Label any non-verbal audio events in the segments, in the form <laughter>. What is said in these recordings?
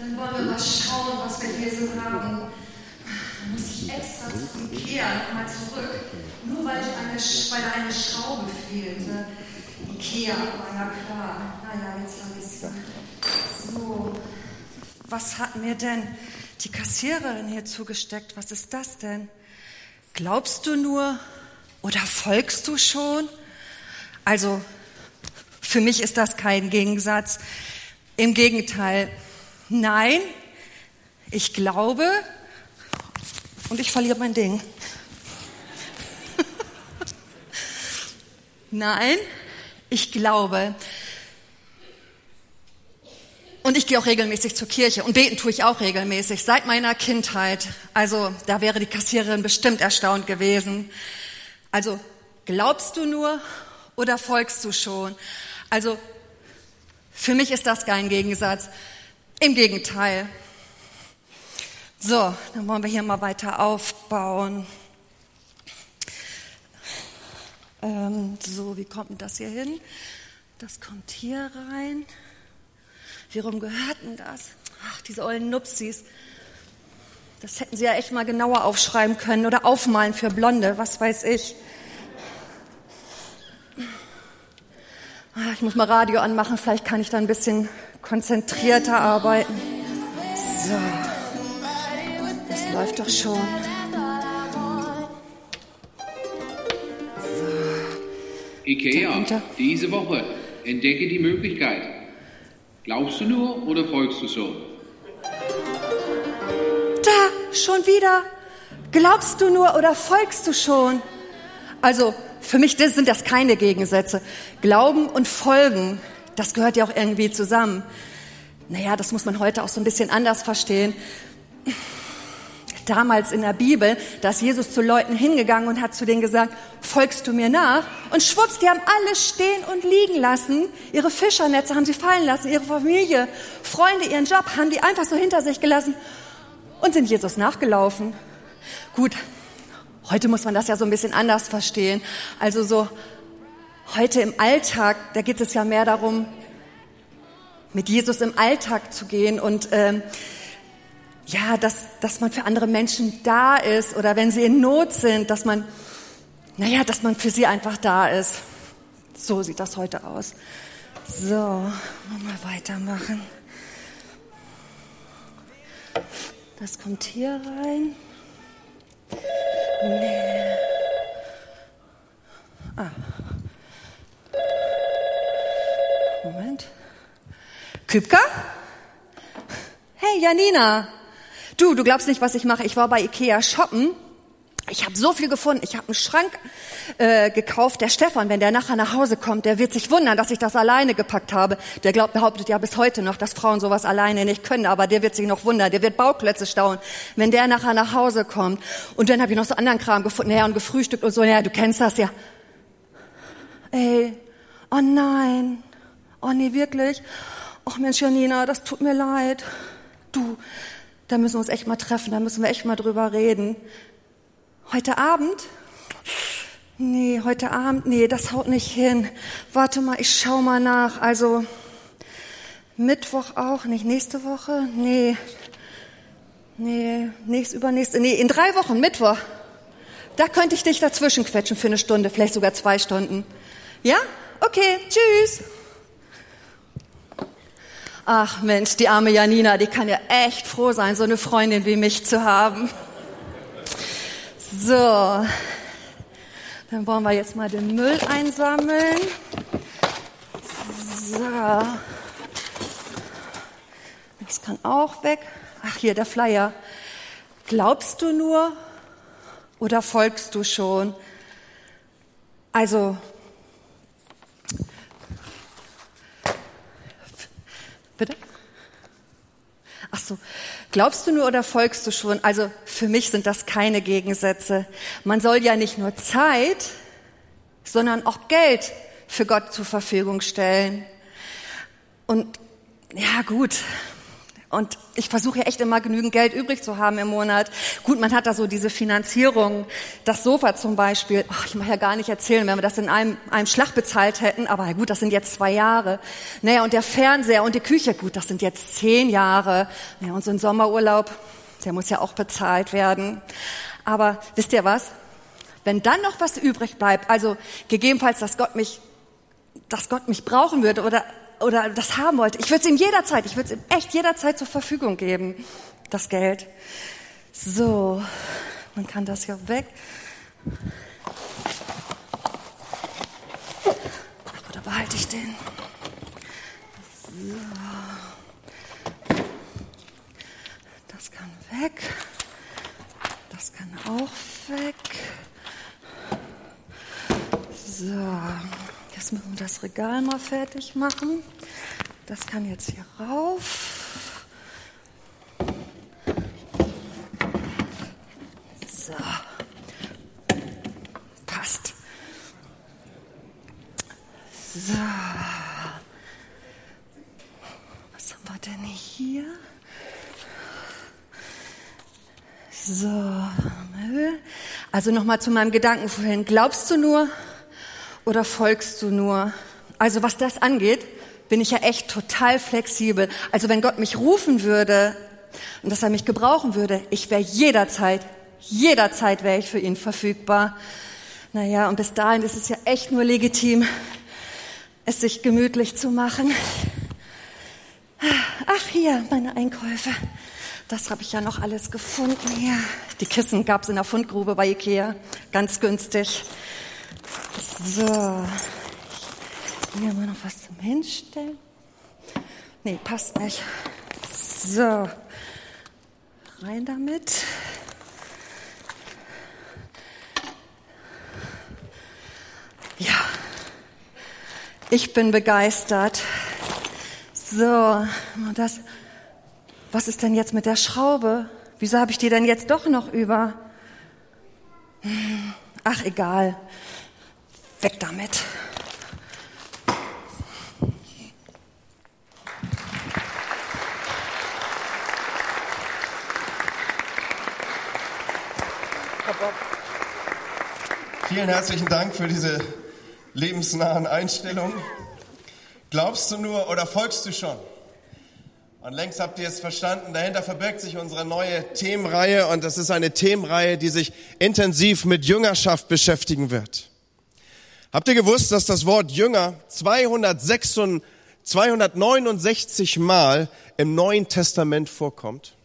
Dann wollen wir mal schauen, was wir hier so haben. Da muss ich extra zu Ikea mal zurück, nur weil, ich eine, weil eine Schraube fehlte. Ikea war ja klar. Naja, jetzt habe ich es. So, was hat mir denn die Kassiererin hier zugesteckt? Was ist das denn? Glaubst du nur oder folgst du schon? Also, für mich ist das kein Gegensatz. Im Gegenteil, nein, ich glaube und ich verliere mein Ding. <laughs> nein, ich glaube. Und ich gehe auch regelmäßig zur Kirche und beten tue ich auch regelmäßig, seit meiner Kindheit. Also da wäre die Kassiererin bestimmt erstaunt gewesen. Also glaubst du nur oder folgst du schon? Also für mich ist das kein Gegensatz. Im Gegenteil. So, dann wollen wir hier mal weiter aufbauen. Ähm, so, wie kommt denn das hier hin? Das kommt hier rein. Wie rum gehört denn das? Ach, diese ollen Nupsis. Das hätten sie ja echt mal genauer aufschreiben können oder aufmalen für Blonde, was weiß ich. Ich muss mal Radio anmachen, vielleicht kann ich da ein bisschen konzentrierter arbeiten. So, das läuft doch schon. So. Ikea, diese Woche entdecke die Möglichkeit. Glaubst du nur oder folgst du schon? Da, schon wieder. Glaubst du nur oder folgst du schon? Also, für mich sind das keine Gegensätze. Glauben und Folgen, das gehört ja auch irgendwie zusammen. Naja, das muss man heute auch so ein bisschen anders verstehen. Damals in der Bibel, da ist Jesus zu Leuten hingegangen und hat zu denen gesagt, folgst du mir nach? Und schwupps, die haben alles stehen und liegen lassen. Ihre Fischernetze haben sie fallen lassen, ihre Familie, Freunde, ihren Job haben die einfach so hinter sich gelassen und sind Jesus nachgelaufen. Gut, Heute muss man das ja so ein bisschen anders verstehen. Also so heute im Alltag, da geht es ja mehr darum, mit Jesus im Alltag zu gehen und ähm, ja, dass, dass man für andere Menschen da ist oder wenn sie in Not sind, dass man, naja, dass man für sie einfach da ist. So sieht das heute aus. So, mal weitermachen. Das kommt hier rein. Nee. Ah. Moment. Kübka? Hey, Janina. Du, du glaubst nicht, was ich mache. Ich war bei Ikea shoppen ich habe so viel gefunden. Ich habe einen Schrank äh, gekauft. Der Stefan, wenn der nachher nach Hause kommt, der wird sich wundern, dass ich das alleine gepackt habe. Der glaubt, behauptet ja bis heute noch, dass Frauen sowas alleine nicht können. Aber der wird sich noch wundern. Der wird Bauklötze staunen, wenn der nachher nach Hause kommt. Und dann habe ich noch so anderen Kram gefunden. Ja, und gefrühstückt und so. Ja, du kennst das ja. Ey, oh nein. Oh nee, wirklich. Oh Mensch, Janina, das tut mir leid. Du, da müssen wir uns echt mal treffen. Da müssen wir echt mal drüber reden. Heute Abend? Nee, heute Abend, nee, das haut nicht hin. Warte mal, ich schau mal nach. Also Mittwoch auch, nicht nächste Woche? Nee. Nee, nächst, übernächste, nee, in drei Wochen, Mittwoch. Da könnte ich dich dazwischen quetschen für eine Stunde, vielleicht sogar zwei Stunden. Ja? Okay, tschüss. Ach Mensch, die arme Janina, die kann ja echt froh sein, so eine Freundin wie mich zu haben. So, dann wollen wir jetzt mal den Müll einsammeln. So, das kann auch weg. Ach, hier der Flyer. Glaubst du nur oder folgst du schon? Also, bitte? Ach so, glaubst du nur oder folgst du schon? Also für mich sind das keine Gegensätze. Man soll ja nicht nur Zeit, sondern auch Geld für Gott zur Verfügung stellen. Und ja gut, Und ich versuche ja echt immer genügend Geld übrig zu haben im Monat. Gut, man hat da so diese Finanzierung, das Sofa zum Beispiel. Ach, ich mag ja gar nicht erzählen, wenn wir das in einem, einem Schlag bezahlt hätten. Aber gut, das sind jetzt zwei Jahre. Naja, und der Fernseher und die Küche, gut, das sind jetzt zehn Jahre. Ja, und so ein Sommerurlaub, der muss ja auch bezahlt werden. Aber wisst ihr was? Wenn dann noch was übrig bleibt, also gegebenenfalls, dass Gott mich, dass Gott mich brauchen würde oder oder das haben wollte, ich würde es ihm jederzeit, ich würde es ihm echt jederzeit zur Verfügung geben, das Geld. So, man kann das ja weg. Oder behalte ich den? So. Das kann weg. Das kann auch weg. So. Jetzt müssen wir das Regal mal fertig machen. Das kann jetzt hier rauf. So. Passt. So. Was haben wir denn hier? So. Also nochmal zu meinem Gedanken vorhin. Glaubst du nur, oder folgst du nur? Also was das angeht, bin ich ja echt total flexibel. Also wenn Gott mich rufen würde und dass er mich gebrauchen würde, ich wäre jederzeit, jederzeit wäre ich für ihn verfügbar. Naja, und bis dahin ist es ja echt nur legitim, es sich gemütlich zu machen. Ach, hier, meine Einkäufe. Das habe ich ja noch alles gefunden hier. Die Kissen gab es in der Fundgrube bei Ikea. Ganz günstig. So, hier mal noch was zum Hinstellen. Nee, passt nicht. So, rein damit. Ja, ich bin begeistert. So, das, was ist denn jetzt mit der Schraube? Wieso habe ich die denn jetzt doch noch über? Ach, egal. Weg damit. Vielen herzlichen Dank für diese lebensnahen Einstellungen. Glaubst du nur oder folgst du schon? Und längst habt ihr es verstanden, dahinter verbirgt sich unsere neue Themenreihe und das ist eine Themenreihe, die sich intensiv mit Jüngerschaft beschäftigen wird. Habt ihr gewusst, dass das Wort Jünger 266, 269 Mal im Neuen Testament vorkommt?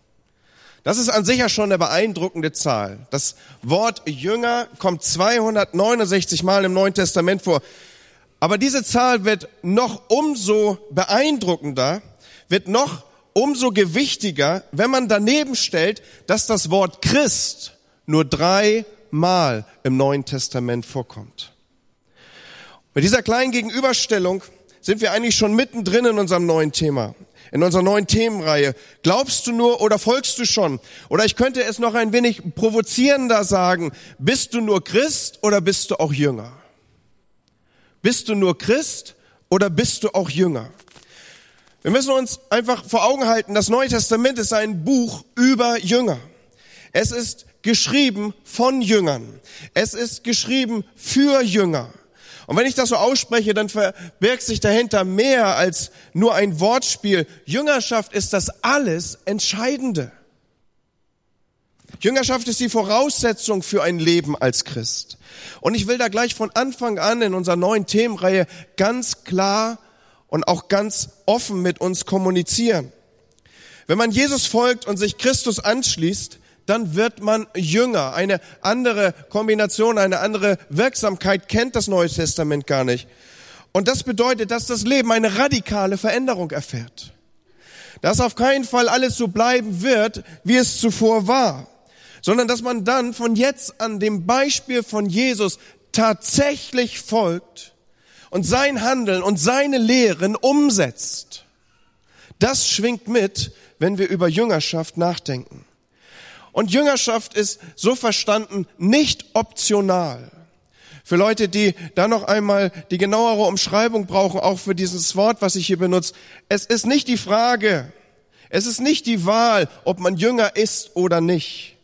Das ist an sich ja schon eine beeindruckende Zahl. Das Wort Jünger kommt 269 Mal im Neuen Testament vor. Aber diese Zahl wird noch umso beeindruckender, wird noch umso gewichtiger, wenn man daneben stellt, dass das Wort Christ nur drei Mal im Neuen Testament vorkommt. Mit dieser kleinen Gegenüberstellung sind wir eigentlich schon mittendrin in unserem neuen Thema, in unserer neuen Themenreihe. Glaubst du nur oder folgst du schon? Oder ich könnte es noch ein wenig provozierender sagen, bist du nur Christ oder bist du auch Jünger? Bist du nur Christ oder bist du auch Jünger? Wir müssen uns einfach vor Augen halten, das Neue Testament ist ein Buch über Jünger. Es ist geschrieben von Jüngern. Es ist geschrieben für Jünger. Und wenn ich das so ausspreche, dann verbirgt sich dahinter mehr als nur ein Wortspiel. Jüngerschaft ist das alles Entscheidende. Jüngerschaft ist die Voraussetzung für ein Leben als Christ. Und ich will da gleich von Anfang an in unserer neuen Themenreihe ganz klar und auch ganz offen mit uns kommunizieren. Wenn man Jesus folgt und sich Christus anschließt, dann wird man jünger. Eine andere Kombination, eine andere Wirksamkeit kennt das Neue Testament gar nicht. Und das bedeutet, dass das Leben eine radikale Veränderung erfährt. Dass auf keinen Fall alles so bleiben wird, wie es zuvor war, sondern dass man dann von jetzt an dem Beispiel von Jesus tatsächlich folgt und sein Handeln und seine Lehren umsetzt. Das schwingt mit, wenn wir über Jüngerschaft nachdenken. Und Jüngerschaft ist so verstanden nicht optional. Für Leute, die da noch einmal die genauere Umschreibung brauchen, auch für dieses Wort, was ich hier benutze. Es ist nicht die Frage, Es ist nicht die Wahl, ob man Jünger ist oder nicht.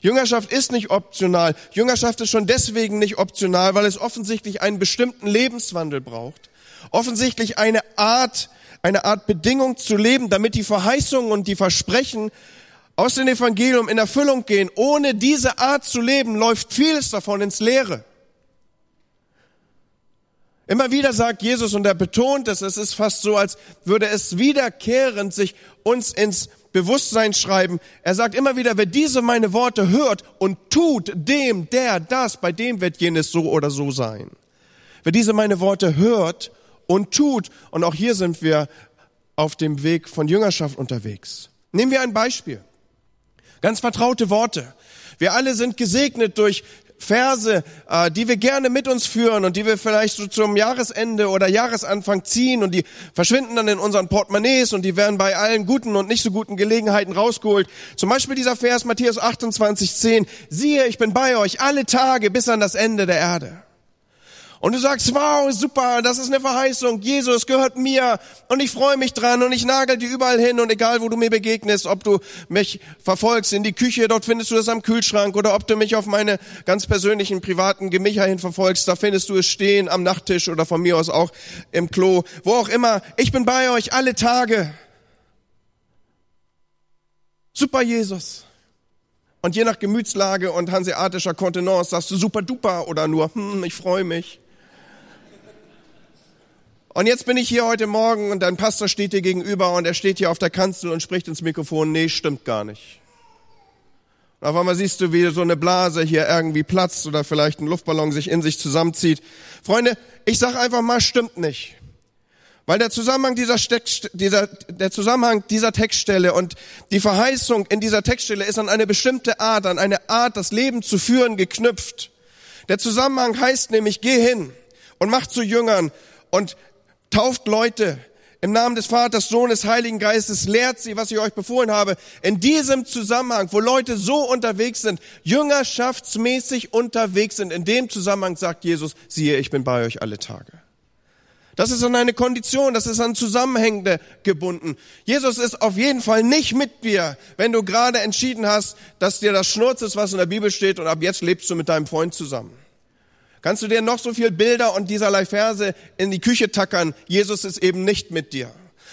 Jüngerschaft ist nicht optional. Jüngerschaft ist schon deswegen nicht optional, weil es offensichtlich einen bestimmten Lebenswandel braucht. Offensichtlich eine Art, eine Art Bedingung zu leben, damit die Verheißungen und die Versprechen aus dem Evangelium in Erfüllung gehen. Ohne diese Art zu leben läuft vieles davon ins Leere. Immer wieder sagt Jesus, und er betont es, es ist fast so, als würde es wiederkehrend sich uns ins Bewusstsein schreiben. Er sagt immer wieder, wer diese meine Worte hört und tut dem, der das, bei dem wird jenes so oder so sein. Wer diese meine Worte hört und tut, und auch hier sind wir auf dem Weg von Jüngerschaft unterwegs. Nehmen wir ein Beispiel. Ganz vertraute Worte. Wir alle sind gesegnet durch Verse, äh, die wir gerne mit uns führen und die wir vielleicht so zum Jahresende oder Jahresanfang ziehen und die verschwinden dann in unseren Portemonnaies und die werden bei allen guten und nicht so guten Gelegenheiten rausgeholt. Zum Beispiel dieser Vers Matthäus 28, 10. Siehe, ich bin bei euch alle Tage bis an das Ende der Erde. Und du sagst, wow, super, das ist eine Verheißung. Jesus gehört mir und ich freue mich dran und ich nagel dir überall hin und egal, wo du mir begegnest, ob du mich verfolgst in die Küche, dort findest du das am Kühlschrank oder ob du mich auf meine ganz persönlichen privaten Gemächer hin verfolgst, da findest du es stehen am Nachttisch oder von mir aus auch im Klo, wo auch immer. Ich bin bei euch alle Tage. Super Jesus. Und je nach Gemütslage und hanseatischer Kontenance sagst du super duper oder nur, hm, ich freue mich. Und jetzt bin ich hier heute Morgen und dein Pastor steht dir gegenüber und er steht hier auf der Kanzel und spricht ins Mikrofon. Nee, stimmt gar nicht. Und auf einmal siehst du, wie so eine Blase hier irgendwie platzt oder vielleicht ein Luftballon sich in sich zusammenzieht. Freunde, ich sag einfach mal, stimmt nicht. Weil der Zusammenhang dieser, dieser, der Zusammenhang dieser Textstelle und die Verheißung in dieser Textstelle ist an eine bestimmte Art, an eine Art, das Leben zu führen, geknüpft. Der Zusammenhang heißt nämlich, geh hin und mach zu Jüngern und tauft Leute im Namen des Vaters, Sohnes, Heiligen Geistes, lehrt sie, was ich euch befohlen habe. In diesem Zusammenhang, wo Leute so unterwegs sind, jüngerschaftsmäßig unterwegs sind, in dem Zusammenhang sagt Jesus, siehe, ich bin bei euch alle Tage. Das ist an eine Kondition, das ist an Zusammenhänge gebunden. Jesus ist auf jeden Fall nicht mit dir, wenn du gerade entschieden hast, dass dir das Schnurz ist, was in der Bibel steht und ab jetzt lebst du mit deinem Freund zusammen. Kannst du dir noch so viel Bilder und dieserlei Verse in die Küche tackern? Jesus ist eben nicht mit dir.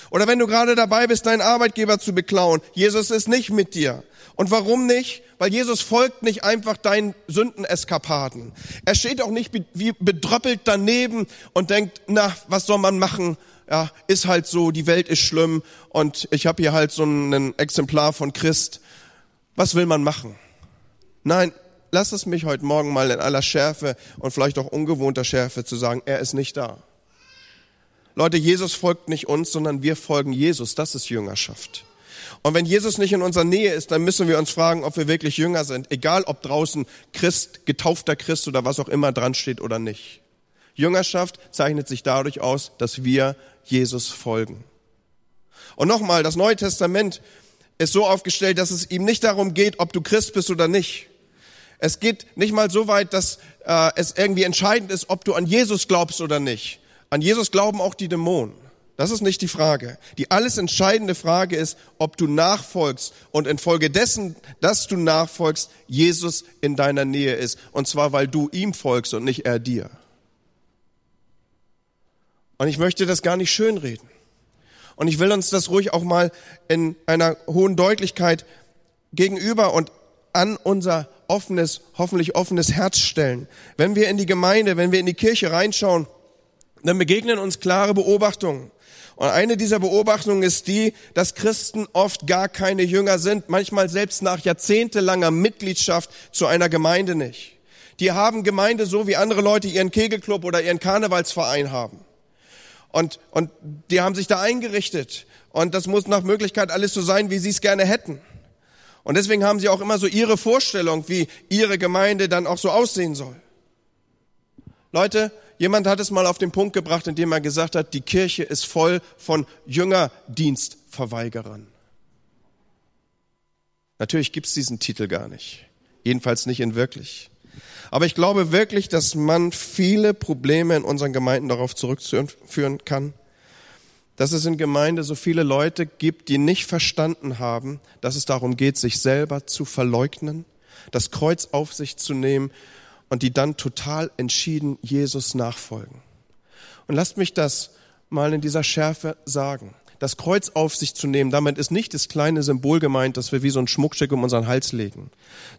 Oder wenn du gerade dabei bist, deinen Arbeitgeber zu beklauen, Jesus ist nicht mit dir. Und warum nicht? Weil Jesus folgt nicht einfach deinen Sündeneskapaden. Er steht auch nicht wie bedröppelt daneben und denkt, na, was soll man machen? Ja, ist halt so, die Welt ist schlimm und ich habe hier halt so ein Exemplar von Christ. Was will man machen? Nein, lass es mich heute Morgen mal in aller Schärfe und vielleicht auch ungewohnter Schärfe zu sagen, er ist nicht da. Leute, Jesus folgt nicht uns, sondern wir folgen Jesus. Das ist Jüngerschaft. Und wenn Jesus nicht in unserer Nähe ist, dann müssen wir uns fragen, ob wir wirklich Jünger sind. Egal, ob draußen Christ, getaufter Christ oder was auch immer dran steht oder nicht. Jüngerschaft zeichnet sich dadurch aus, dass wir Jesus folgen. Und nochmal, das Neue Testament ist so aufgestellt, dass es ihm nicht darum geht, ob du Christ bist oder nicht. Es geht nicht mal so weit, dass äh, es irgendwie entscheidend ist, ob du an Jesus glaubst oder nicht. An Jesus glauben auch die Dämonen. Das ist nicht die Frage. Die alles entscheidende Frage ist, ob du nachfolgst und infolgedessen, dass du nachfolgst, Jesus in deiner Nähe ist. Und zwar, weil du ihm folgst und nicht er dir. Und ich möchte das gar nicht schönreden. Und ich will uns das ruhig auch mal in einer hohen Deutlichkeit gegenüber und an unser offenes, hoffentlich offenes Herz stellen. Wenn wir in die Gemeinde, wenn wir in die Kirche reinschauen, dann begegnen uns klare Beobachtungen. Und eine dieser Beobachtungen ist die, dass Christen oft gar keine Jünger sind, manchmal selbst nach jahrzehntelanger Mitgliedschaft zu einer Gemeinde nicht. Die haben Gemeinde so, wie andere Leute ihren Kegelclub oder ihren Karnevalsverein haben. Und, und die haben sich da eingerichtet. Und das muss nach Möglichkeit alles so sein, wie sie es gerne hätten. Und deswegen haben sie auch immer so ihre Vorstellung, wie ihre Gemeinde dann auch so aussehen soll. Leute, Jemand hat es mal auf den Punkt gebracht, indem er gesagt hat, die Kirche ist voll von Jüngerdienstverweigerern. Natürlich gibt es diesen Titel gar nicht. Jedenfalls nicht in wirklich. Aber ich glaube wirklich, dass man viele Probleme in unseren Gemeinden darauf zurückführen kann, dass es in Gemeinde so viele Leute gibt, die nicht verstanden haben, dass es darum geht, sich selber zu verleugnen, das Kreuz auf sich zu nehmen und die dann total entschieden Jesus nachfolgen. Und lasst mich das mal in dieser Schärfe sagen. Das Kreuz auf sich zu nehmen, damit ist nicht das kleine Symbol gemeint, dass wir wie so ein Schmuckstück um unseren Hals legen,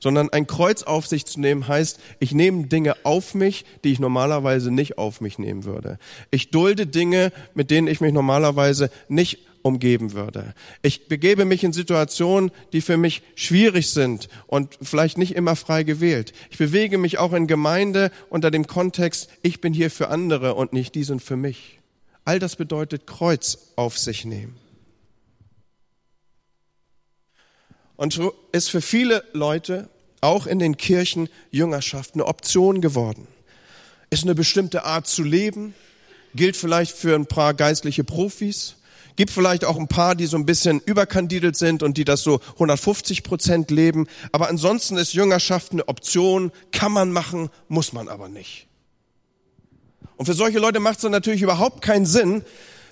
sondern ein Kreuz auf sich zu nehmen heißt, ich nehme Dinge auf mich, die ich normalerweise nicht auf mich nehmen würde. Ich dulde Dinge, mit denen ich mich normalerweise nicht umgeben würde. Ich begebe mich in Situationen, die für mich schwierig sind und vielleicht nicht immer frei gewählt. Ich bewege mich auch in Gemeinde unter dem Kontext, ich bin hier für andere und nicht die sind für mich. All das bedeutet Kreuz auf sich nehmen. Und so ist für viele Leute auch in den Kirchen Jüngerschaft eine Option geworden. Ist eine bestimmte Art zu leben, gilt vielleicht für ein paar geistliche Profis, gibt vielleicht auch ein paar, die so ein bisschen überkandidelt sind und die das so 150 Prozent leben. Aber ansonsten ist Jüngerschaft eine Option, kann man machen, muss man aber nicht. Und für solche Leute macht es natürlich überhaupt keinen Sinn,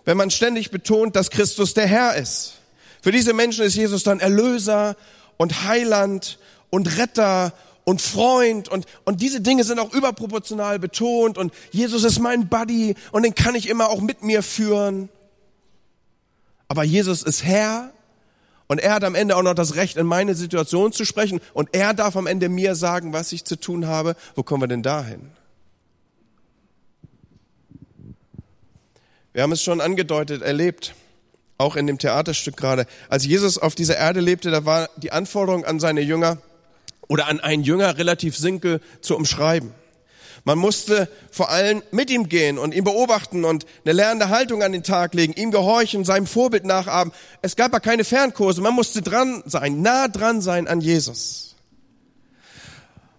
wenn man ständig betont, dass Christus der Herr ist. Für diese Menschen ist Jesus dann Erlöser und Heiland und Retter und Freund und, und diese Dinge sind auch überproportional betont und Jesus ist mein Buddy und den kann ich immer auch mit mir führen. Aber Jesus ist Herr und er hat am Ende auch noch das Recht, in meine Situation zu sprechen und er darf am Ende mir sagen, was ich zu tun habe. Wo kommen wir denn dahin? Wir haben es schon angedeutet, erlebt, auch in dem Theaterstück gerade. Als Jesus auf dieser Erde lebte, da war die Anforderung an seine Jünger oder an einen Jünger relativ simpel zu umschreiben. Man musste vor allem mit ihm gehen und ihn beobachten und eine lernende Haltung an den Tag legen, ihm gehorchen, seinem Vorbild nachahmen. Es gab ja keine Fernkurse, man musste dran sein, nah dran sein an Jesus.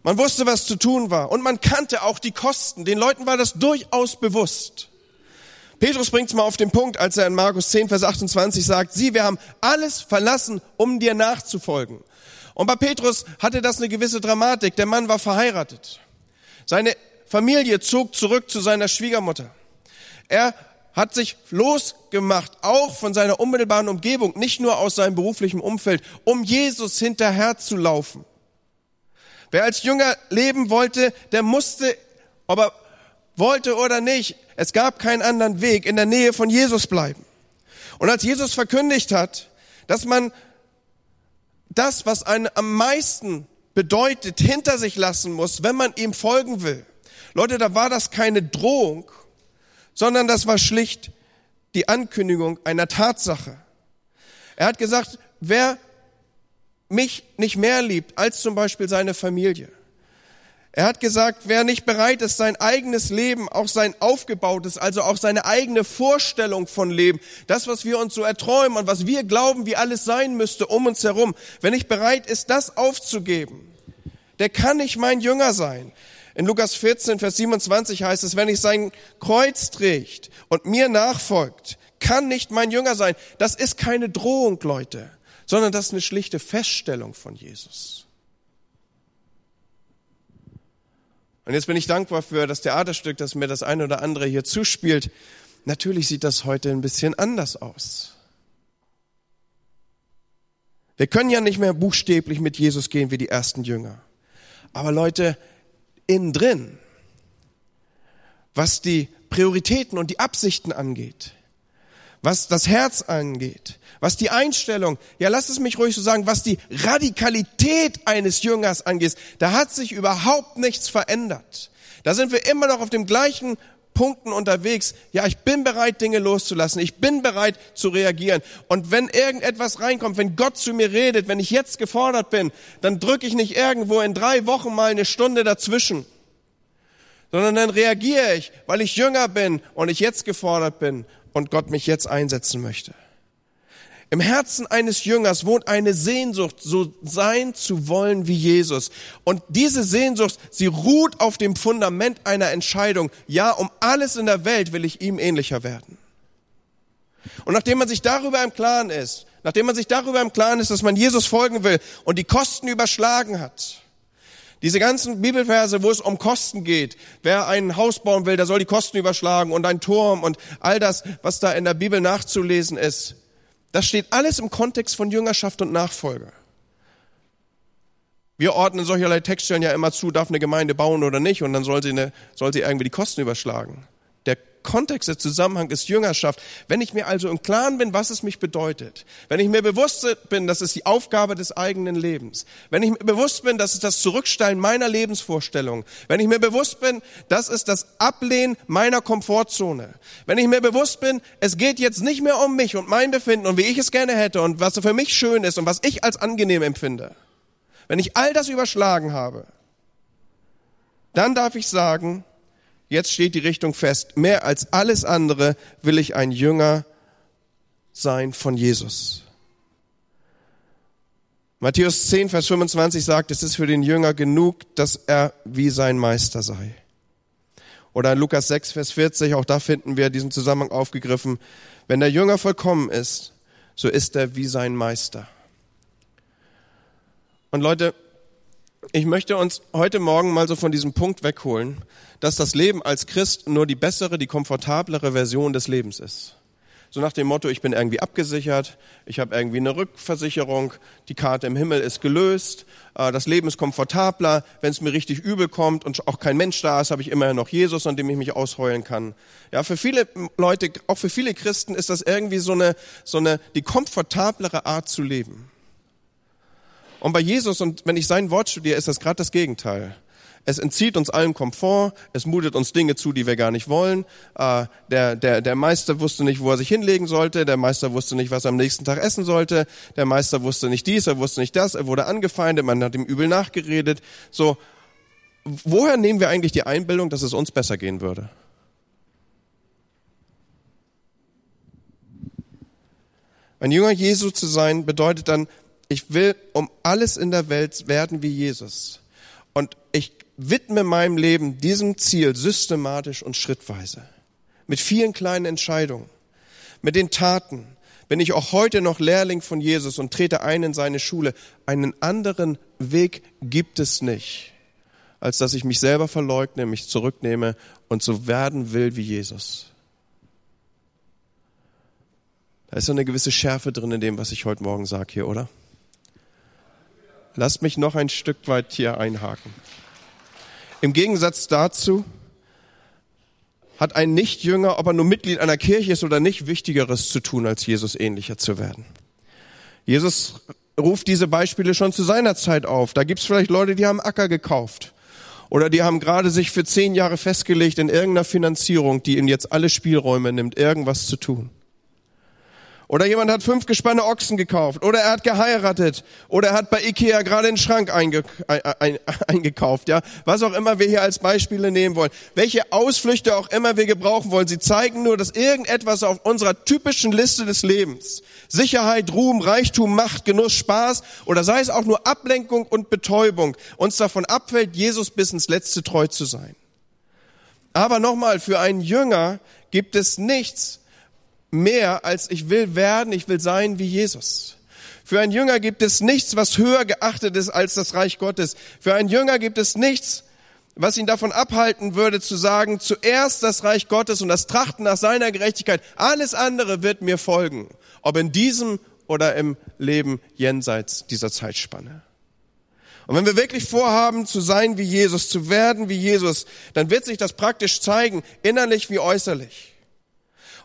Man wusste, was zu tun war und man kannte auch die Kosten. Den Leuten war das durchaus bewusst. Petrus bringt es mal auf den Punkt, als er in Markus 10, Vers 28 sagt, sie, wir haben alles verlassen, um dir nachzufolgen. Und bei Petrus hatte das eine gewisse Dramatik. Der Mann war verheiratet. Seine Familie zog zurück zu seiner Schwiegermutter. Er hat sich losgemacht, auch von seiner unmittelbaren Umgebung, nicht nur aus seinem beruflichen Umfeld, um Jesus hinterher zu laufen. Wer als Jünger leben wollte, der musste, ob er wollte oder nicht, es gab keinen anderen Weg, in der Nähe von Jesus bleiben. Und als Jesus verkündigt hat, dass man das, was einen am meisten bedeutet, hinter sich lassen muss, wenn man ihm folgen will. Leute, da war das keine Drohung, sondern das war schlicht die Ankündigung einer Tatsache. Er hat gesagt, wer mich nicht mehr liebt als zum Beispiel seine Familie, er hat gesagt, wer nicht bereit ist, sein eigenes Leben, auch sein aufgebautes, also auch seine eigene Vorstellung von Leben, das, was wir uns so erträumen und was wir glauben, wie alles sein müsste um uns herum, wer nicht bereit ist, das aufzugeben, der kann nicht mein Jünger sein. In Lukas 14, Vers 27 heißt es, wenn ich sein Kreuz trägt und mir nachfolgt, kann nicht mein Jünger sein. Das ist keine Drohung, Leute, sondern das ist eine schlichte Feststellung von Jesus. Und jetzt bin ich dankbar für das Theaterstück, das mir das eine oder andere hier zuspielt. Natürlich sieht das heute ein bisschen anders aus. Wir können ja nicht mehr buchstäblich mit Jesus gehen wie die ersten Jünger. Aber Leute, innen drin, was die Prioritäten und die Absichten angeht, was das Herz angeht, was die Einstellung, ja lass es mich ruhig so sagen, was die Radikalität eines Jüngers angeht, da hat sich überhaupt nichts verändert. Da sind wir immer noch auf dem gleichen Punkten unterwegs. Ja, ich bin bereit, Dinge loszulassen. Ich bin bereit zu reagieren. Und wenn irgendetwas reinkommt, wenn Gott zu mir redet, wenn ich jetzt gefordert bin, dann drücke ich nicht irgendwo in drei Wochen mal eine Stunde dazwischen, sondern dann reagiere ich, weil ich jünger bin und ich jetzt gefordert bin und Gott mich jetzt einsetzen möchte. Im Herzen eines Jüngers wohnt eine Sehnsucht, so sein zu wollen wie Jesus. Und diese Sehnsucht, sie ruht auf dem Fundament einer Entscheidung. Ja, um alles in der Welt will ich ihm ähnlicher werden. Und nachdem man sich darüber im Klaren ist, nachdem man sich darüber im Klaren ist, dass man Jesus folgen will und die Kosten überschlagen hat, Diese ganzen Bibelverse, wo es um Kosten geht. Wer ein Haus bauen will, der soll die Kosten überschlagen und ein Turm und all das, was da in der Bibel nachzulesen ist. Das steht alles im Kontext von Jüngerschaft und Nachfolge. Wir ordnen solcherlei Textstellen ja immer zu, darf eine Gemeinde bauen oder nicht, und dann soll sie, eine, soll sie irgendwie die Kosten überschlagen. Kontext, der Zusammenhang ist Jüngerschaft. Wenn ich mir also im Klaren bin, was es mich bedeutet, wenn ich mir bewusst bin, das ist die Aufgabe des eigenen Lebens, wenn ich mir bewusst bin, das ist das Zurückstellen meiner Lebensvorstellung, wenn ich mir bewusst bin, das ist das Ablehnen meiner Komfortzone, wenn ich mir bewusst bin, es geht jetzt nicht mehr um mich und mein Befinden und wie ich es gerne hätte und was für mich schön ist und was ich als angenehm empfinde, wenn ich all das überschlagen habe, dann darf ich sagen, Jetzt steht die Richtung fest. Mehr als alles andere will ich ein Jünger sein von Jesus. Matthäus 10, Vers 25 sagt, es ist für den Jünger genug, dass er wie sein Meister sei. Oder Lukas 6, Vers 40, auch da finden wir diesen Zusammenhang aufgegriffen. Wenn der Jünger vollkommen ist, so ist er wie sein Meister. Und Leute, ich möchte uns heute Morgen mal so von diesem Punkt wegholen, dass das Leben als Christ nur die bessere, die komfortablere Version des Lebens ist. So nach dem Motto, ich bin irgendwie abgesichert, ich habe irgendwie eine Rückversicherung, die Karte im Himmel ist gelöst, äh, das Leben ist komfortabler, wenn es mir richtig übel kommt und auch kein Mensch da ist, habe ich immerhin noch Jesus, an dem ich mich ausheulen kann. Ja, für viele Leute, auch für viele Christen ist das irgendwie so eine, so eine, die komfortablere Art zu leben. Und bei Jesus, und wenn ich sein Wort studiere, ist das gerade das Gegenteil. Es entzieht uns allen Komfort, es mutet uns Dinge zu, die wir gar nicht wollen. Äh, der, der, der Meister wusste nicht, wo er sich hinlegen sollte, der Meister wusste nicht, was er am nächsten Tag essen sollte, der Meister wusste nicht dies, er wusste nicht das, er wurde angefeindet, man hat ihm übel nachgeredet. So, woher nehmen wir eigentlich die Einbildung, dass es uns besser gehen würde? Ein Jünger Jesu zu sein bedeutet dann, ich will um alles in der Welt werden wie Jesus. Und ich widme meinem Leben diesem Ziel systematisch und schrittweise. Mit vielen kleinen Entscheidungen. Mit den Taten. Bin ich auch heute noch Lehrling von Jesus und trete ein in seine Schule. Einen anderen Weg gibt es nicht, als dass ich mich selber verleugne, mich zurücknehme und so werden will wie Jesus. Da ist so eine gewisse Schärfe drin in dem, was ich heute Morgen sage hier, oder? Lasst mich noch ein Stück weit hier einhaken. Im Gegensatz dazu hat ein Nichtjünger, ob er nur Mitglied einer Kirche ist oder nicht, Wichtigeres zu tun, als Jesus ähnlicher zu werden. Jesus ruft diese Beispiele schon zu seiner Zeit auf. Da gibt's vielleicht Leute, die haben Acker gekauft. Oder die haben gerade sich für zehn Jahre festgelegt in irgendeiner Finanzierung, die ihnen jetzt alle Spielräume nimmt, irgendwas zu tun. Oder jemand hat fünf gespanne Ochsen gekauft. Oder er hat geheiratet. Oder er hat bei Ikea gerade einen Schrank einge ein, ein, <laughs> eingekauft. Ja, was auch immer wir hier als Beispiele nehmen wollen. Welche Ausflüchte auch immer wir gebrauchen wollen. Sie zeigen nur, dass irgendetwas auf unserer typischen Liste des Lebens, Sicherheit, Ruhm, Reichtum, Macht, Genuss, Spaß oder sei es auch nur Ablenkung und Betäubung, uns davon abfällt, Jesus bis ins Letzte treu zu sein. Aber nochmal, für einen Jünger gibt es nichts, mehr als ich will werden, ich will sein wie Jesus. Für einen Jünger gibt es nichts, was höher geachtet ist als das Reich Gottes. Für einen Jünger gibt es nichts, was ihn davon abhalten würde zu sagen, zuerst das Reich Gottes und das Trachten nach seiner Gerechtigkeit, alles andere wird mir folgen, ob in diesem oder im Leben jenseits dieser Zeitspanne. Und wenn wir wirklich vorhaben, zu sein wie Jesus, zu werden wie Jesus, dann wird sich das praktisch zeigen, innerlich wie äußerlich.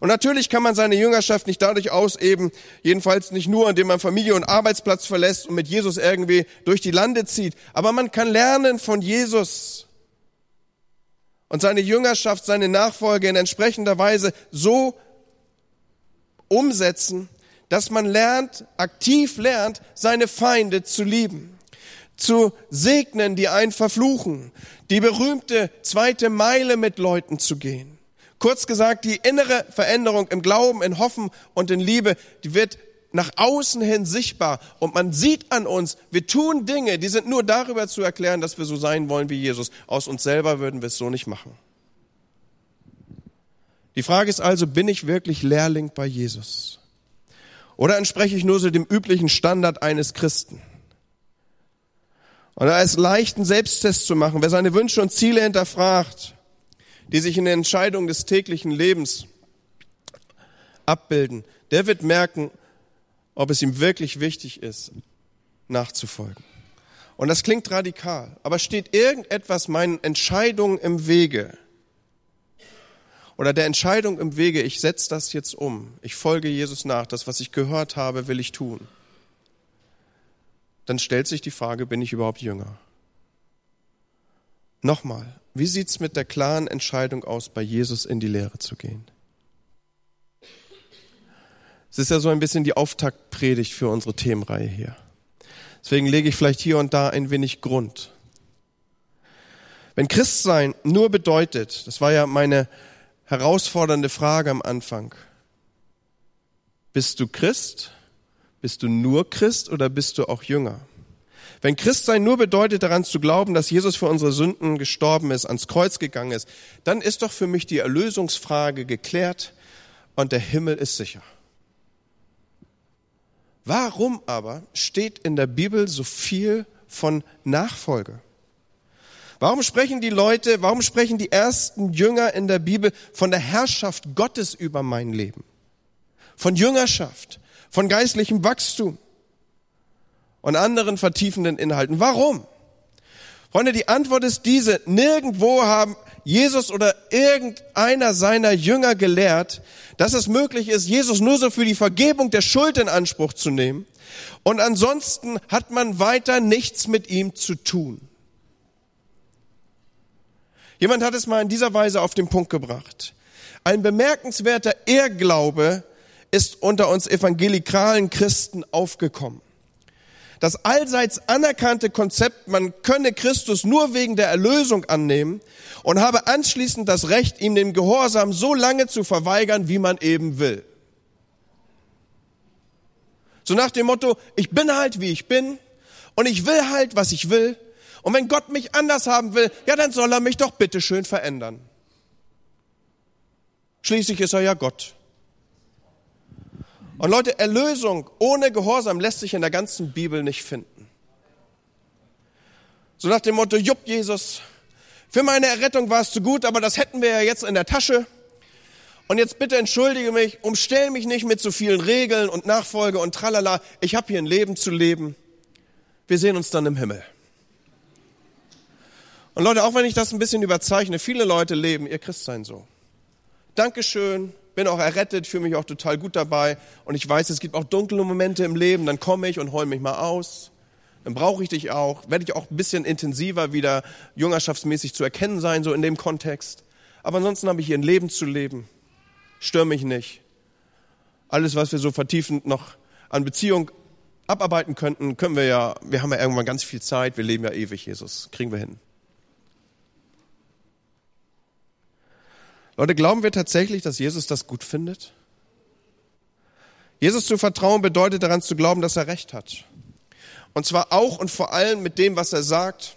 Und natürlich kann man seine Jüngerschaft nicht dadurch ausüben, jedenfalls nicht nur, indem man Familie und Arbeitsplatz verlässt und mit Jesus irgendwie durch die Lande zieht. Aber man kann lernen von Jesus und seine Jüngerschaft, seine Nachfolge in entsprechender Weise so umsetzen, dass man lernt, aktiv lernt, seine Feinde zu lieben, zu segnen, die einen verfluchen, die berühmte zweite Meile mit Leuten zu gehen. Kurz gesagt, die innere Veränderung im Glauben, in Hoffen und in Liebe, die wird nach außen hin sichtbar und man sieht an uns, wir tun Dinge, die sind nur darüber zu erklären, dass wir so sein wollen wie Jesus. Aus uns selber würden wir es so nicht machen. Die Frage ist also, bin ich wirklich Lehrling bei Jesus? Oder entspreche ich nur so dem üblichen Standard eines Christen? Und da ist leicht, einen Selbsttest zu machen. Wer seine Wünsche und Ziele hinterfragt, die sich in den Entscheidungen des täglichen Lebens abbilden, der wird merken, ob es ihm wirklich wichtig ist, nachzufolgen. Und das klingt radikal, aber steht irgendetwas meinen Entscheidungen im Wege oder der Entscheidung im Wege, ich setze das jetzt um, ich folge Jesus nach, das, was ich gehört habe, will ich tun, dann stellt sich die Frage, bin ich überhaupt jünger? Nochmal, wie sieht's mit der klaren Entscheidung aus, bei Jesus in die Lehre zu gehen? Es ist ja so ein bisschen die Auftaktpredigt für unsere Themenreihe hier. Deswegen lege ich vielleicht hier und da ein wenig Grund. Wenn Christsein nur bedeutet, das war ja meine herausfordernde Frage am Anfang, bist du Christ? Bist du nur Christ oder bist du auch Jünger? Wenn Christsein nur bedeutet, daran zu glauben, dass Jesus für unsere Sünden gestorben ist, ans Kreuz gegangen ist, dann ist doch für mich die Erlösungsfrage geklärt und der Himmel ist sicher. Warum aber steht in der Bibel so viel von Nachfolge? Warum sprechen die Leute, warum sprechen die ersten Jünger in der Bibel von der Herrschaft Gottes über mein Leben? Von Jüngerschaft, von geistlichem Wachstum und anderen vertiefenden Inhalten. Warum? Freunde, die Antwort ist diese. Nirgendwo haben Jesus oder irgendeiner seiner Jünger gelehrt, dass es möglich ist, Jesus nur so für die Vergebung der Schuld in Anspruch zu nehmen. Und ansonsten hat man weiter nichts mit ihm zu tun. Jemand hat es mal in dieser Weise auf den Punkt gebracht. Ein bemerkenswerter Irrglaube ist unter uns evangelikalen Christen aufgekommen das allseits anerkannte Konzept, man könne Christus nur wegen der Erlösung annehmen und habe anschließend das Recht, ihm den Gehorsam so lange zu verweigern, wie man eben will. So nach dem Motto, ich bin halt wie ich bin und ich will halt, was ich will. Und wenn Gott mich anders haben will, ja, dann soll er mich doch bitteschön verändern. Schließlich ist er ja Gott. Und Leute, Erlösung ohne Gehorsam lässt sich in der ganzen Bibel nicht finden. So nach dem Motto, Jupp, Jesus, für meine Errettung war es zu gut, aber das hätten wir ja jetzt in der Tasche. Und jetzt bitte entschuldige mich, umstell mich nicht mit so vielen Regeln und Nachfolge und tralala. Ich habe hier ein Leben zu leben. Wir sehen uns dann im Himmel. Und Leute, auch wenn ich das ein bisschen überzeichne, viele Leute leben ihr Christsein so. Dankeschön, bin auch errettet, fühle mich auch total gut dabei. Und ich weiß, es gibt auch dunkle Momente im Leben, dann komme ich und heule mich mal aus. Dann brauche ich dich auch, werde ich auch ein bisschen intensiver wieder jungerschaftsmäßig zu erkennen sein, so in dem Kontext. Aber ansonsten habe ich hier ein Leben zu leben. Stör mich nicht. Alles, was wir so vertiefend noch an Beziehung abarbeiten könnten, können wir ja, wir haben ja irgendwann ganz viel Zeit, wir leben ja ewig, Jesus. Kriegen wir hin. Leute, glauben wir tatsächlich, dass Jesus das gut findet? Jesus zu vertrauen bedeutet daran zu glauben, dass er recht hat. Und zwar auch und vor allem mit dem, was er sagt,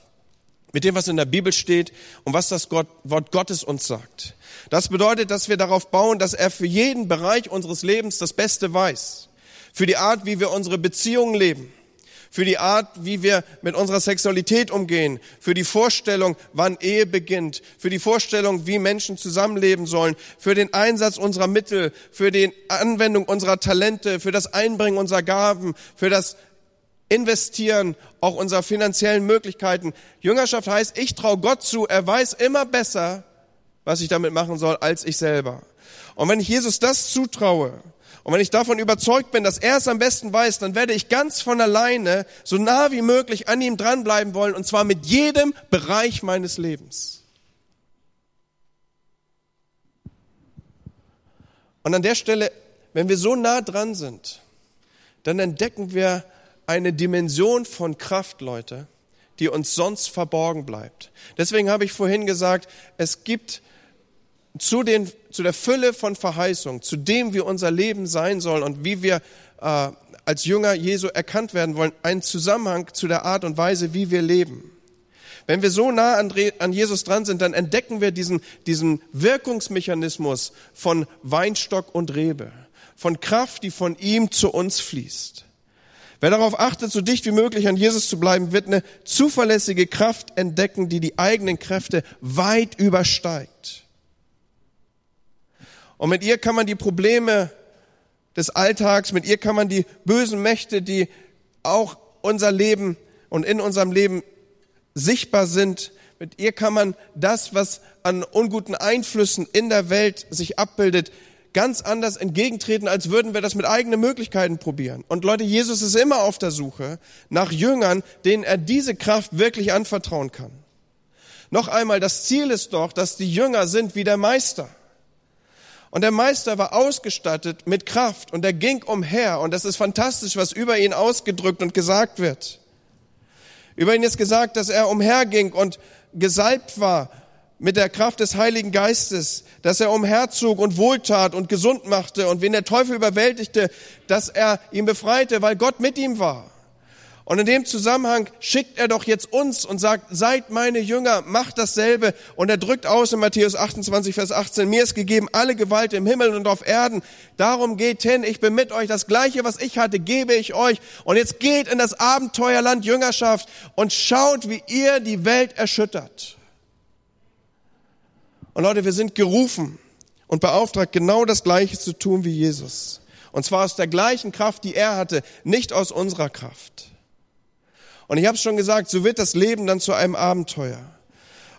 mit dem, was in der Bibel steht und was das Gott, Wort Gottes uns sagt. Das bedeutet, dass wir darauf bauen, dass er für jeden Bereich unseres Lebens das Beste weiß. Für die Art, wie wir unsere Beziehungen leben für die Art, wie wir mit unserer Sexualität umgehen, für die Vorstellung, wann Ehe beginnt, für die Vorstellung, wie Menschen zusammenleben sollen, für den Einsatz unserer Mittel, für die Anwendung unserer Talente, für das Einbringen unserer Gaben, für das Investieren auch unserer finanziellen Möglichkeiten. Jüngerschaft heißt, ich traue Gott zu, er weiß immer besser, was ich damit machen soll, als ich selber. Und wenn ich Jesus das zutraue, und wenn ich davon überzeugt bin, dass er es am besten weiß, dann werde ich ganz von alleine so nah wie möglich an ihm dranbleiben wollen, und zwar mit jedem Bereich meines Lebens. Und an der Stelle, wenn wir so nah dran sind, dann entdecken wir eine Dimension von Kraft, Leute, die uns sonst verborgen bleibt. Deswegen habe ich vorhin gesagt, es gibt zu, den, zu der Fülle von Verheißung, zu dem, wie unser Leben sein soll und wie wir äh, als Jünger Jesu erkannt werden wollen, einen Zusammenhang zu der Art und Weise, wie wir leben. Wenn wir so nah an, an Jesus dran sind, dann entdecken wir diesen, diesen Wirkungsmechanismus von Weinstock und Rebe, von Kraft, die von ihm zu uns fließt. Wer darauf achtet, so dicht wie möglich an Jesus zu bleiben, wird eine zuverlässige Kraft entdecken, die die eigenen Kräfte weit übersteigt. Und mit ihr kann man die Probleme des Alltags, mit ihr kann man die bösen Mächte, die auch unser Leben und in unserem Leben sichtbar sind, mit ihr kann man das, was an unguten Einflüssen in der Welt sich abbildet, ganz anders entgegentreten, als würden wir das mit eigenen Möglichkeiten probieren. Und Leute, Jesus ist immer auf der Suche nach Jüngern, denen er diese Kraft wirklich anvertrauen kann. Noch einmal, das Ziel ist doch, dass die Jünger sind wie der Meister. Und der Meister war ausgestattet mit Kraft und er ging umher und das ist fantastisch, was über ihn ausgedrückt und gesagt wird. Über ihn ist gesagt, dass er umherging und gesalbt war mit der Kraft des Heiligen Geistes, dass er umherzog und wohltat und gesund machte und wen der Teufel überwältigte, dass er ihn befreite, weil Gott mit ihm war. Und in dem Zusammenhang schickt er doch jetzt uns und sagt, seid meine Jünger, macht dasselbe. Und er drückt aus in Matthäus 28, Vers 18, mir ist gegeben alle Gewalt im Himmel und auf Erden. Darum geht hin, ich bin mit euch. Das Gleiche, was ich hatte, gebe ich euch. Und jetzt geht in das Abenteuerland Jüngerschaft und schaut, wie ihr die Welt erschüttert. Und Leute, wir sind gerufen und beauftragt, genau das Gleiche zu tun wie Jesus. Und zwar aus der gleichen Kraft, die er hatte, nicht aus unserer Kraft. Und ich habe es schon gesagt, so wird das Leben dann zu einem Abenteuer.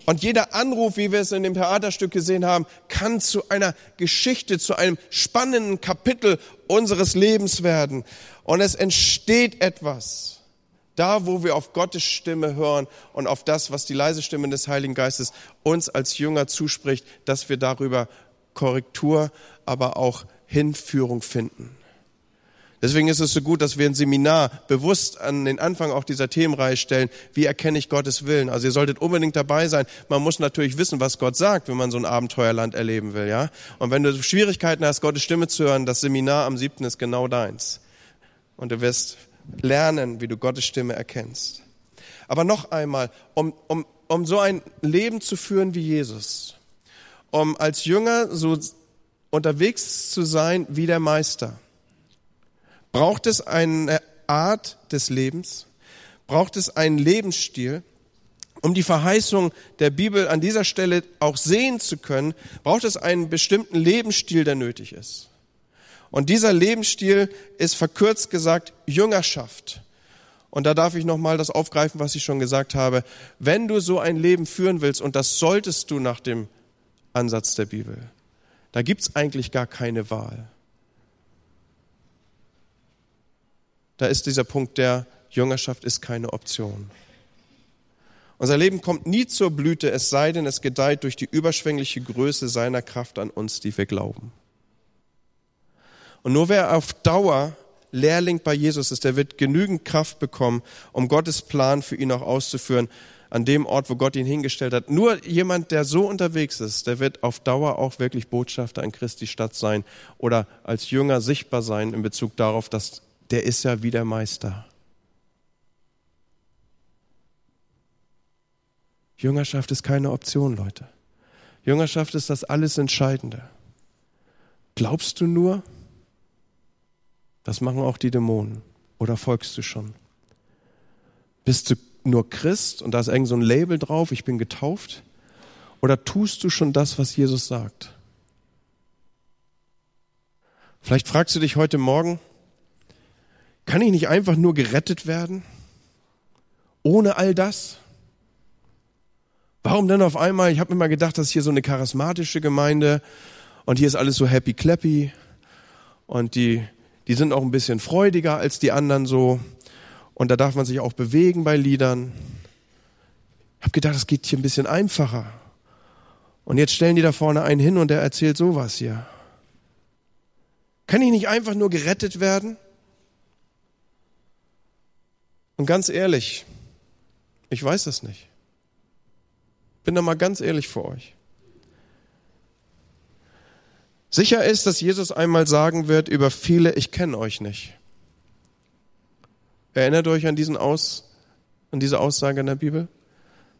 Und jeder Anruf, wie wir es in dem Theaterstück gesehen haben, kann zu einer Geschichte, zu einem spannenden Kapitel unseres Lebens werden. Und es entsteht etwas. Da, wo wir auf Gottes Stimme hören und auf das, was die leise Stimme des Heiligen Geistes uns als Jünger zuspricht, dass wir darüber Korrektur, aber auch Hinführung finden. Deswegen ist es so gut, dass wir ein Seminar bewusst an den Anfang auch dieser Themenreihe stellen. Wie erkenne ich Gottes Willen? Also ihr solltet unbedingt dabei sein. Man muss natürlich wissen, was Gott sagt, wenn man so ein Abenteuerland erleben will, ja? Und wenn du Schwierigkeiten hast, Gottes Stimme zu hören, das Seminar am siebten ist genau deins. Und du wirst lernen, wie du Gottes Stimme erkennst. Aber noch einmal, um, um, um so ein Leben zu führen wie Jesus, um als Jünger so unterwegs zu sein wie der Meister, Braucht es eine Art des Lebens? Braucht es einen Lebensstil? Um die Verheißung der Bibel an dieser Stelle auch sehen zu können, braucht es einen bestimmten Lebensstil, der nötig ist. Und dieser Lebensstil ist verkürzt gesagt Jüngerschaft. Und da darf ich nochmal das aufgreifen, was ich schon gesagt habe. Wenn du so ein Leben führen willst, und das solltest du nach dem Ansatz der Bibel, da gibt's eigentlich gar keine Wahl. Da ist dieser Punkt der Jüngerschaft ist keine Option. Unser Leben kommt nie zur Blüte, es sei denn, es gedeiht durch die überschwängliche Größe seiner Kraft an uns, die wir glauben. Und nur wer auf Dauer Lehrling bei Jesus ist, der wird genügend Kraft bekommen, um Gottes Plan für ihn auch auszuführen, an dem Ort, wo Gott ihn hingestellt hat. Nur jemand, der so unterwegs ist, der wird auf Dauer auch wirklich Botschafter an Christi Stadt sein oder als Jünger sichtbar sein in Bezug darauf, dass der ist ja wie der Meister. Jüngerschaft ist keine Option, Leute. Jüngerschaft ist das alles Entscheidende. Glaubst du nur? Das machen auch die Dämonen. Oder folgst du schon? Bist du nur Christ und da ist irgend so ein Label drauf, ich bin getauft? Oder tust du schon das, was Jesus sagt? Vielleicht fragst du dich heute Morgen, kann ich nicht einfach nur gerettet werden? Ohne all das? Warum denn auf einmal? Ich habe immer gedacht, das ist hier so eine charismatische Gemeinde und hier ist alles so happy clappy und die, die sind auch ein bisschen freudiger als die anderen so und da darf man sich auch bewegen bei Liedern. Ich habe gedacht, das geht hier ein bisschen einfacher. Und jetzt stellen die da vorne einen hin und der erzählt sowas hier. Kann ich nicht einfach nur gerettet werden? Und ganz ehrlich, ich weiß es nicht. Bin da mal ganz ehrlich vor euch. Sicher ist, dass Jesus einmal sagen wird über viele, ich kenne euch nicht. Erinnert euch an diesen Aus, an diese Aussage in der Bibel?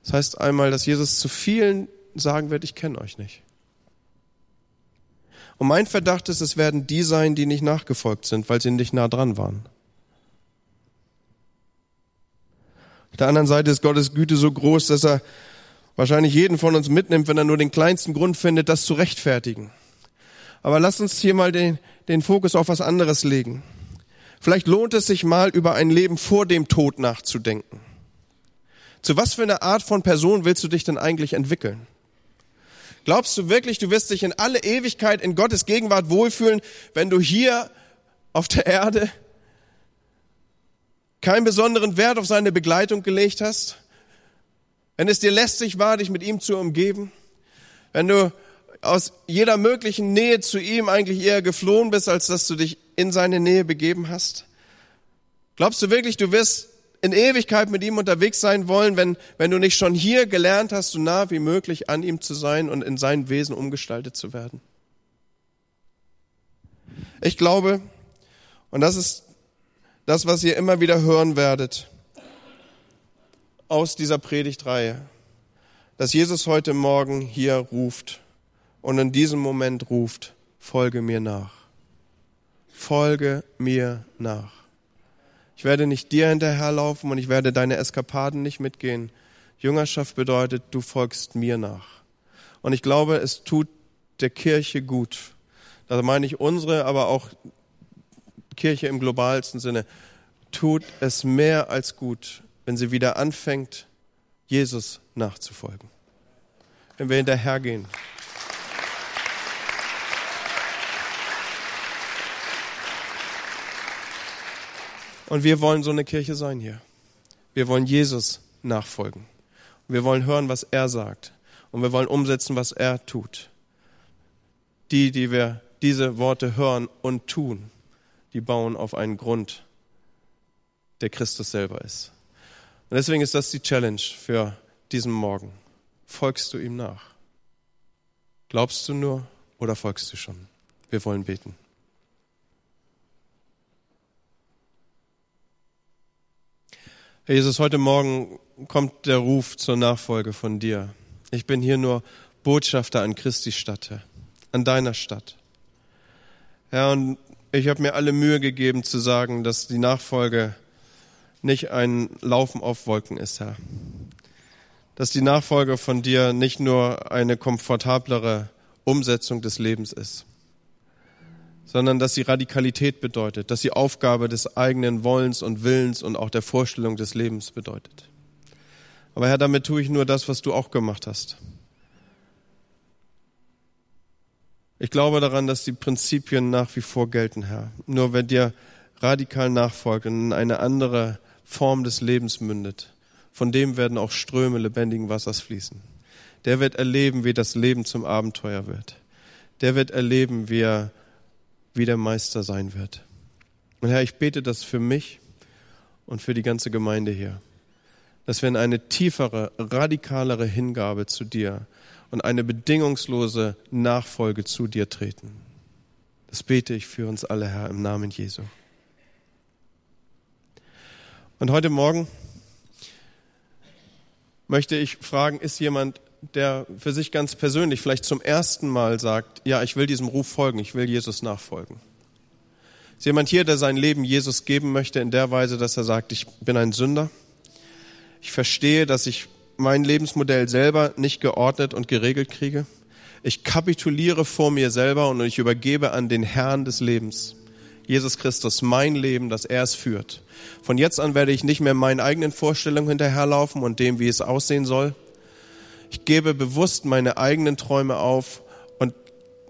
Das heißt einmal, dass Jesus zu vielen sagen wird, ich kenne euch nicht. Und mein Verdacht ist, es werden die sein, die nicht nachgefolgt sind, weil sie nicht nah dran waren. Auf der anderen Seite ist Gottes Güte so groß, dass er wahrscheinlich jeden von uns mitnimmt, wenn er nur den kleinsten Grund findet, das zu rechtfertigen. Aber lass uns hier mal den, den Fokus auf was anderes legen. Vielleicht lohnt es sich mal über ein Leben vor dem Tod nachzudenken. Zu was für eine Art von Person willst du dich denn eigentlich entwickeln? Glaubst du wirklich, du wirst dich in alle Ewigkeit in Gottes Gegenwart wohlfühlen, wenn du hier auf der Erde keinen besonderen Wert auf seine Begleitung gelegt hast? Wenn es dir lästig war, dich mit ihm zu umgeben? Wenn du aus jeder möglichen Nähe zu ihm eigentlich eher geflohen bist, als dass du dich in seine Nähe begeben hast? Glaubst du wirklich, du wirst in Ewigkeit mit ihm unterwegs sein wollen, wenn, wenn du nicht schon hier gelernt hast, so nah wie möglich an ihm zu sein und in sein Wesen umgestaltet zu werden? Ich glaube, und das ist das, was ihr immer wieder hören werdet aus dieser Predigtreihe, dass Jesus heute Morgen hier ruft und in diesem Moment ruft, folge mir nach. Folge mir nach. Ich werde nicht dir hinterherlaufen und ich werde deine Eskapaden nicht mitgehen. Jüngerschaft bedeutet, du folgst mir nach. Und ich glaube, es tut der Kirche gut. Da meine ich unsere, aber auch Kirche im globalsten Sinne. Tut es mehr als gut, wenn sie wieder anfängt, Jesus nachzufolgen. Wenn wir hinterhergehen. Und wir wollen so eine Kirche sein hier. Wir wollen Jesus nachfolgen. Wir wollen hören, was er sagt. Und wir wollen umsetzen, was er tut. Die, die wir diese Worte hören und tun, die bauen auf einen Grund, der Christus selber ist. Und deswegen ist das die Challenge für diesen Morgen. Folgst du ihm nach? Glaubst du nur oder folgst du schon? Wir wollen beten. Herr Jesus, heute Morgen kommt der Ruf zur Nachfolge von dir. Ich bin hier nur Botschafter an Christi Stadt, Herr, an deiner Stadt. Herr, und ich habe mir alle Mühe gegeben zu sagen, dass die Nachfolge nicht ein Laufen auf Wolken ist, Herr. Dass die Nachfolge von dir nicht nur eine komfortablere Umsetzung des Lebens ist, sondern dass sie Radikalität bedeutet, dass sie Aufgabe des eigenen Wollens und Willens und auch der Vorstellung des Lebens bedeutet. Aber Herr, damit tue ich nur das, was du auch gemacht hast. Ich glaube daran, dass die Prinzipien nach wie vor gelten, Herr. Nur wer dir radikal nachfolgt und in eine andere Form des Lebens mündet, von dem werden auch Ströme lebendigen Wassers fließen. Der wird erleben, wie das Leben zum Abenteuer wird. Der wird erleben, wie er wie der Meister sein wird. Und Herr, ich bete das für mich und für die ganze Gemeinde hier, dass wir in eine tiefere, radikalere Hingabe zu dir und eine bedingungslose Nachfolge zu dir treten. Das bete ich für uns alle, Herr, im Namen Jesu. Und heute Morgen möchte ich fragen, ist jemand der für sich ganz persönlich vielleicht zum ersten Mal sagt, ja, ich will diesem Ruf folgen, ich will Jesus nachfolgen. Ist jemand hier, der sein Leben Jesus geben möchte in der Weise, dass er sagt, ich bin ein Sünder. Ich verstehe, dass ich mein Lebensmodell selber nicht geordnet und geregelt kriege. Ich kapituliere vor mir selber und ich übergebe an den Herrn des Lebens, Jesus Christus, mein Leben, dass er es führt. Von jetzt an werde ich nicht mehr meinen eigenen Vorstellungen hinterherlaufen und dem, wie es aussehen soll, ich gebe bewusst meine eigenen Träume auf und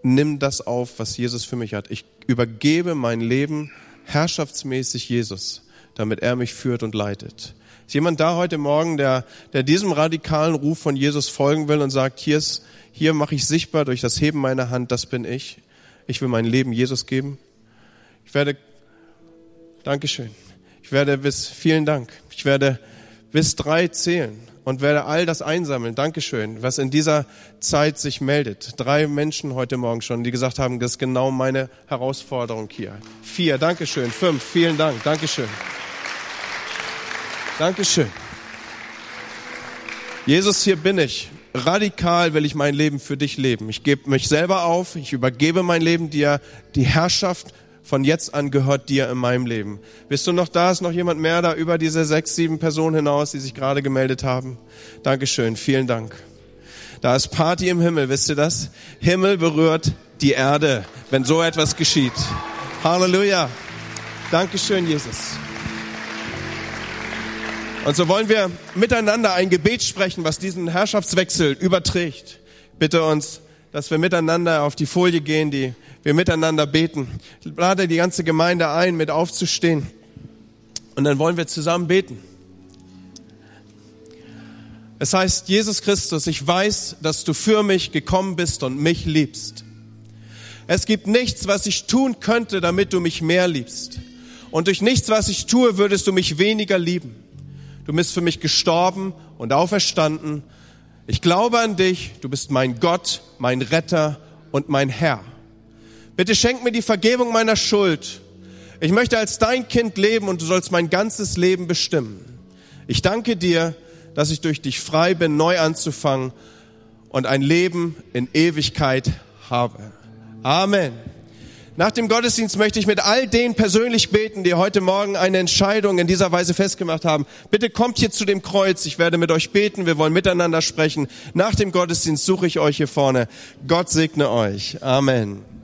nimm das auf, was Jesus für mich hat. Ich übergebe mein Leben herrschaftsmäßig Jesus, damit er mich führt und leitet. Ist jemand da heute Morgen, der, der diesem radikalen Ruf von Jesus folgen will und sagt, hier ist, hier mache ich sichtbar durch das Heben meiner Hand, das bin ich. Ich will mein Leben Jesus geben. Ich werde, Dankeschön. Ich werde bis, vielen Dank. Ich werde bis drei zählen und werde all das einsammeln. Dankeschön, was in dieser Zeit sich meldet. Drei Menschen heute Morgen schon, die gesagt haben, das ist genau meine Herausforderung hier. Vier, Dankeschön. Fünf, vielen Dank. Dankeschön. Dankeschön. Jesus, hier bin ich. Radikal will ich mein Leben für dich leben. Ich gebe mich selber auf. Ich übergebe mein Leben dir, die Herrschaft von jetzt an gehört dir in meinem Leben. Bist du noch da? Ist noch jemand mehr da über diese sechs, sieben Personen hinaus, die sich gerade gemeldet haben? Dankeschön, vielen Dank. Da ist Party im Himmel, wisst ihr das? Himmel berührt die Erde, wenn so etwas geschieht. Halleluja. Dankeschön, Jesus. Und so wollen wir miteinander ein Gebet sprechen, was diesen Herrschaftswechsel überträgt. Bitte uns, dass wir miteinander auf die Folie gehen, die wir miteinander beten. Ich lade die ganze Gemeinde ein, mit aufzustehen. Und dann wollen wir zusammen beten. Es heißt, Jesus Christus, ich weiß, dass du für mich gekommen bist und mich liebst. Es gibt nichts, was ich tun könnte, damit du mich mehr liebst. Und durch nichts, was ich tue, würdest du mich weniger lieben. Du bist für mich gestorben und auferstanden. Ich glaube an dich. Du bist mein Gott, mein Retter und mein Herr. Bitte schenk mir die Vergebung meiner Schuld. Ich möchte als dein Kind leben und du sollst mein ganzes Leben bestimmen. Ich danke dir, dass ich durch dich frei bin, neu anzufangen und ein Leben in Ewigkeit habe. Amen. Nach dem Gottesdienst möchte ich mit all denen persönlich beten, die heute Morgen eine Entscheidung in dieser Weise festgemacht haben. Bitte kommt hier zu dem Kreuz. Ich werde mit euch beten. Wir wollen miteinander sprechen. Nach dem Gottesdienst suche ich euch hier vorne. Gott segne euch. Amen.